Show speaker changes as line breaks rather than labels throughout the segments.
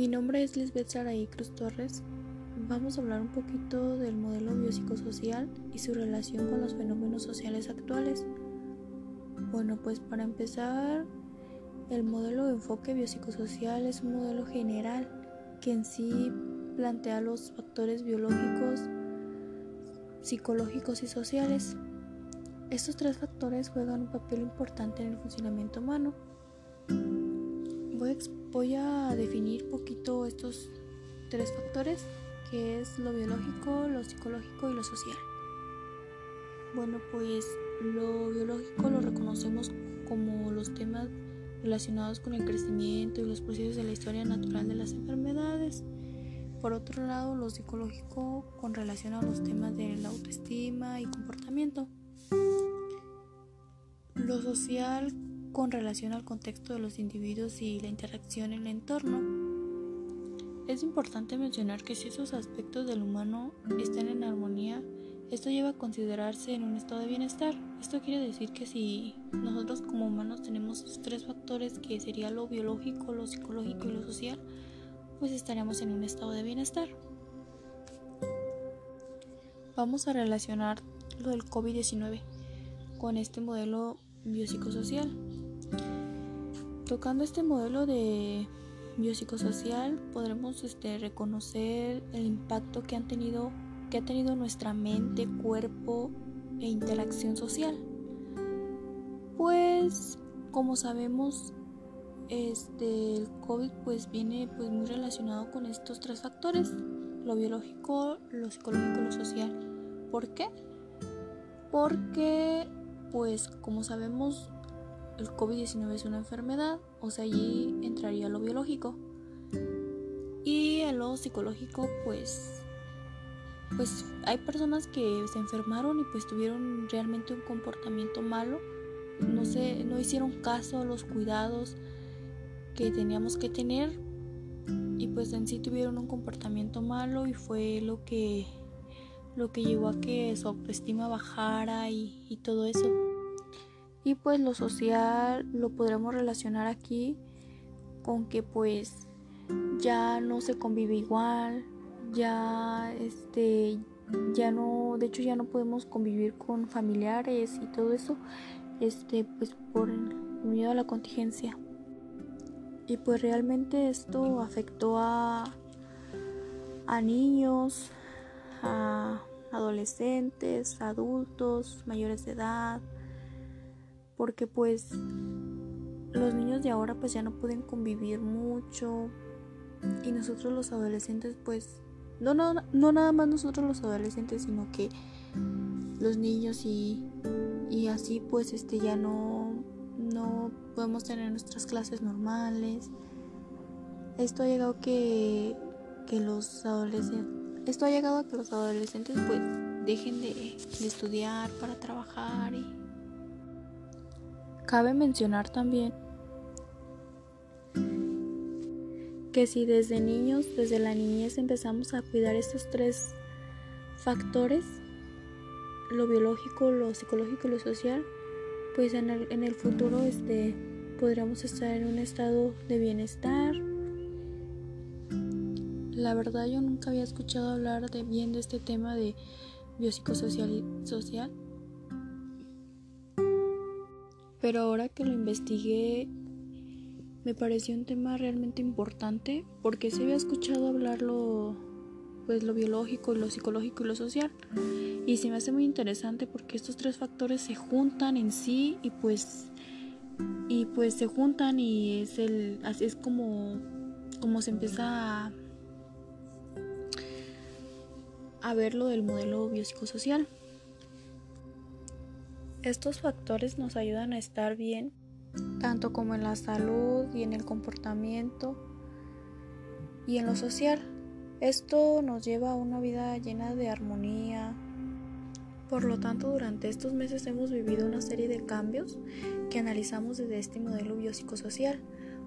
Mi nombre es Lisbeth Saraí Cruz Torres. Vamos a hablar un poquito del modelo biopsicosocial y su relación con los fenómenos sociales actuales. Bueno, pues para empezar, el modelo de enfoque biopsicosocial es un modelo general que en sí plantea los factores biológicos, psicológicos y sociales. Estos tres factores juegan un papel importante en el funcionamiento humano. Voy a, definir poquito estos tres factores, que es lo biológico, lo psicológico y lo social. Bueno, pues lo biológico lo reconocemos como los temas relacionados con el crecimiento y los procesos de la historia natural de las enfermedades. Por otro lado, lo psicológico con relación a los temas de la autoestima y comportamiento. Lo social con relación al contexto de los individuos y la interacción en el entorno. Es importante mencionar que si esos aspectos del humano están en armonía, esto lleva a considerarse en un estado de bienestar. Esto quiere decir que si nosotros como humanos tenemos tres factores, que sería lo biológico, lo psicológico y lo social, pues estaríamos en un estado de bienestar. Vamos a relacionar lo del COVID-19 con este modelo biopsicosocial. Tocando este modelo de biopsicosocial podremos este, reconocer el impacto que han tenido que ha tenido nuestra mente, cuerpo e interacción social. Pues como sabemos este el COVID pues viene pues muy relacionado con estos tres factores, lo biológico, lo psicológico y lo social. ¿Por qué? Porque pues como sabemos el COVID-19 es una enfermedad, o sea, allí entraría lo biológico. Y en lo psicológico, pues pues hay personas que se enfermaron y pues tuvieron realmente un comportamiento malo. No sé, no hicieron caso a los cuidados que teníamos que tener y pues en sí tuvieron un comportamiento malo y fue lo que lo que llevó a que su autoestima bajara y todo eso. Y pues lo social lo podremos relacionar aquí con que pues ya no se convive igual, ya este ya no, de hecho ya no podemos convivir con familiares y todo eso, este pues por miedo a la contingencia. Y pues realmente esto afectó a a niños, a adolescentes, adultos, mayores de edad, porque pues los niños de ahora pues ya no pueden convivir mucho y nosotros los adolescentes pues no, no, no nada más nosotros los adolescentes sino que los niños y, y así pues este ya no no podemos tener nuestras clases normales. Esto ha llegado que que los adolescentes esto ha llegado a que los adolescentes pues dejen de, de estudiar para trabajar y Cabe mencionar también que si desde niños, desde la niñez empezamos a cuidar estos tres factores, lo biológico, lo psicológico y lo social, pues en el, futuro este, podríamos estar en un estado de bienestar. La verdad yo nunca había escuchado hablar de bien de este tema de biopsicosocial pero ahora que lo investigué me pareció un tema realmente importante porque se había escuchado hablar lo, pues, lo biológico, lo psicológico y lo social. Y se me hace muy interesante porque estos tres factores se juntan en sí y pues y pues se juntan y es el así es como como se empieza a, a ver lo del modelo biopsicosocial. Estos factores nos ayudan a estar bien, tanto como en la salud y en el comportamiento y en lo social. Esto nos lleva a una vida llena de armonía. Por lo tanto, durante estos meses hemos vivido una serie de cambios que analizamos desde este modelo biopsicosocial.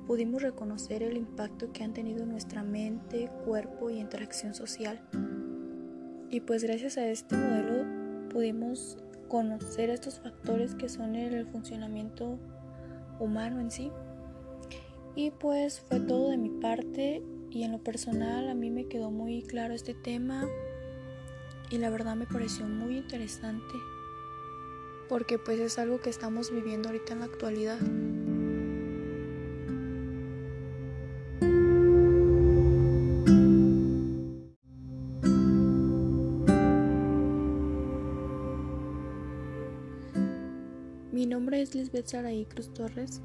Pudimos reconocer el impacto que han tenido nuestra mente, cuerpo y interacción social. Y pues gracias a este modelo pudimos conocer estos factores que son el funcionamiento humano en sí. Y pues fue todo de mi parte y en lo personal a mí me quedó muy claro este tema y la verdad me pareció muy interesante porque pues es algo que estamos viviendo ahorita en la actualidad. Mi nombre es Lisbeth Saraí Cruz Torres.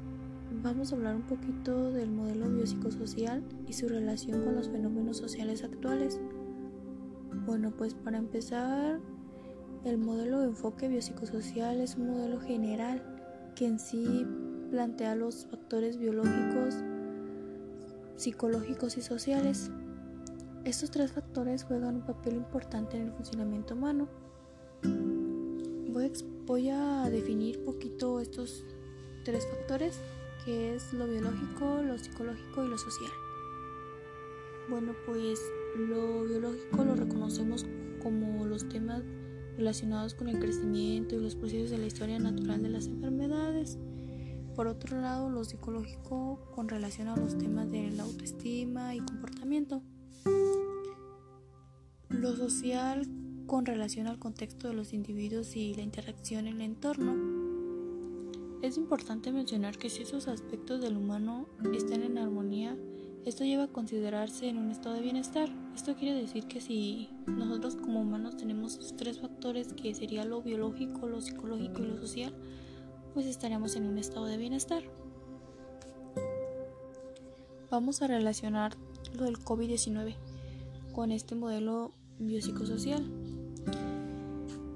Vamos a hablar un poquito del modelo biopsicosocial y su relación con los fenómenos sociales actuales. Bueno, pues para empezar, el modelo de enfoque biopsicosocial es un modelo general que en sí plantea los factores biológicos, psicológicos y sociales. Estos tres factores juegan un papel importante en el funcionamiento humano. Voy a definir poquito estos tres factores, que es lo biológico, lo psicológico y lo social. Bueno, pues lo biológico lo reconocemos como los temas relacionados con el crecimiento y los procesos de la historia natural de las enfermedades. Por otro lado, lo psicológico con relación a los temas de la autoestima y comportamiento. Lo social con relación al contexto de los individuos y la interacción en el entorno. Es importante mencionar que si esos aspectos del humano están en armonía, esto lleva a considerarse en un estado de bienestar. Esto quiere decir que si nosotros como humanos tenemos tres factores, que sería lo biológico, lo psicológico y lo social, pues estaremos en un estado de bienestar. Vamos a relacionar lo del COVID-19 con este modelo biopsicosocial.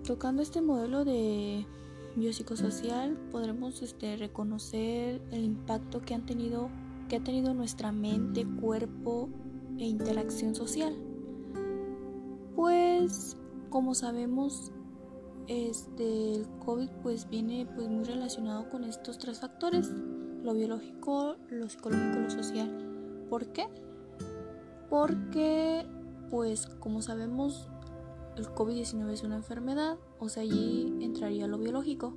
Tocando este modelo de biopsicosocial podremos este, reconocer el impacto que han tenido que ha tenido nuestra mente, cuerpo e interacción social. Pues como sabemos este el COVID pues viene pues muy relacionado con estos tres factores, lo biológico, lo psicológico y lo social. ¿Por qué? Porque pues como sabemos el COVID-19 es una enfermedad, o sea, allí entraría lo biológico.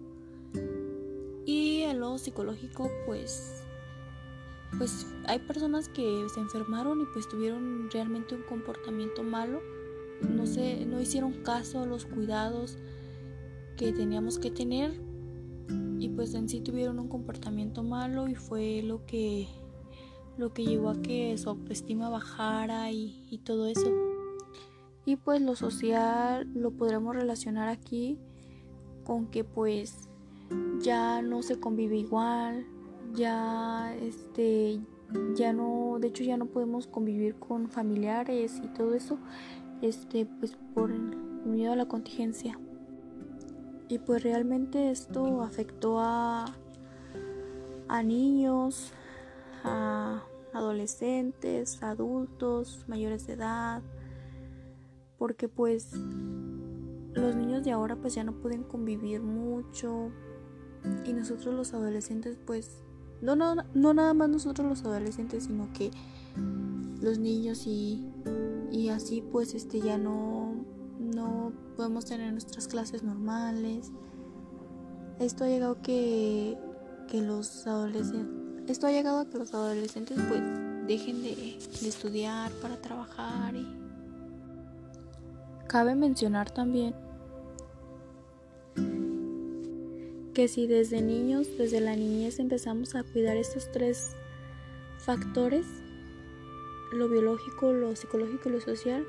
Y en lo psicológico, pues, pues hay personas que se enfermaron y pues tuvieron realmente un comportamiento malo. No sé, no hicieron caso a los cuidados que teníamos que tener y pues en sí tuvieron un comportamiento malo y fue lo que lo que llevó a que su autoestima bajara y, y todo eso. Y pues lo social lo podremos relacionar aquí con que pues ya no se convive igual, ya este ya no, de hecho ya no podemos convivir con familiares y todo eso, este pues por miedo a la contingencia. Y pues realmente esto afectó a a niños, a adolescentes, adultos, mayores de edad, porque pues los niños de ahora pues ya no pueden convivir mucho y nosotros los adolescentes pues no, no, no nada más nosotros los adolescentes sino que los niños y, y así pues este ya no no podemos tener nuestras clases normales. Esto ha llegado que que los adolescentes esto ha llegado a que los adolescentes pues dejen de, de estudiar para trabajar y Cabe mencionar también que si desde niños, desde la niñez empezamos a cuidar estos tres factores, lo biológico, lo psicológico y lo social,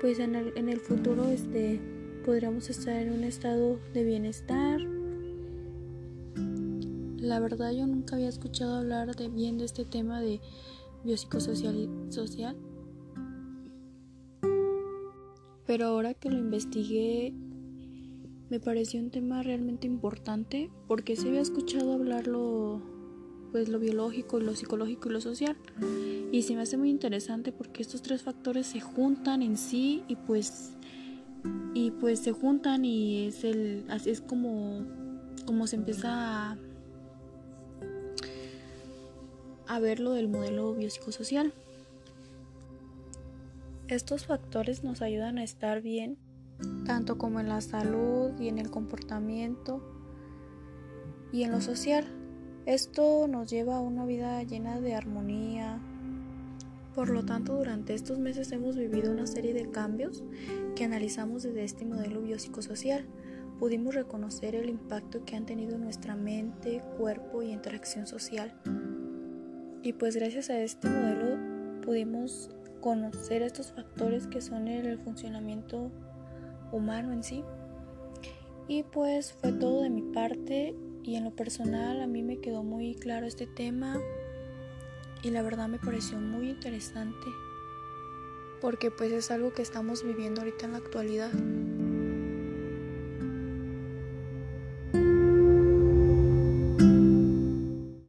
pues en el, futuro este, podríamos estar en un estado de bienestar. La verdad yo nunca había escuchado hablar de bien este tema de biopsicosocial social pero ahora que lo investigué me pareció un tema realmente importante porque se había escuchado hablar lo, pues lo biológico, lo psicológico y lo social. Y se me hace muy interesante porque estos tres factores se juntan en sí y pues y pues se juntan y es el así es como como se empieza a, a ver lo del modelo biopsicosocial. Estos factores nos ayudan a estar bien, tanto como en la salud y en el comportamiento y en lo social. Esto nos lleva a una vida llena de armonía, Por lo tanto, durante estos meses hemos vivido una serie de cambios que analizamos desde este modelo biopsicosocial. Pudimos reconocer el impacto que han tenido nuestra mente, cuerpo y interacción social. Y pues gracias a este modelo pudimos conocer estos factores que son el funcionamiento humano en sí. Y pues fue todo de mi parte y en lo personal a mí me quedó muy claro este tema y la verdad me pareció muy interesante porque pues es algo que estamos viviendo ahorita en la actualidad.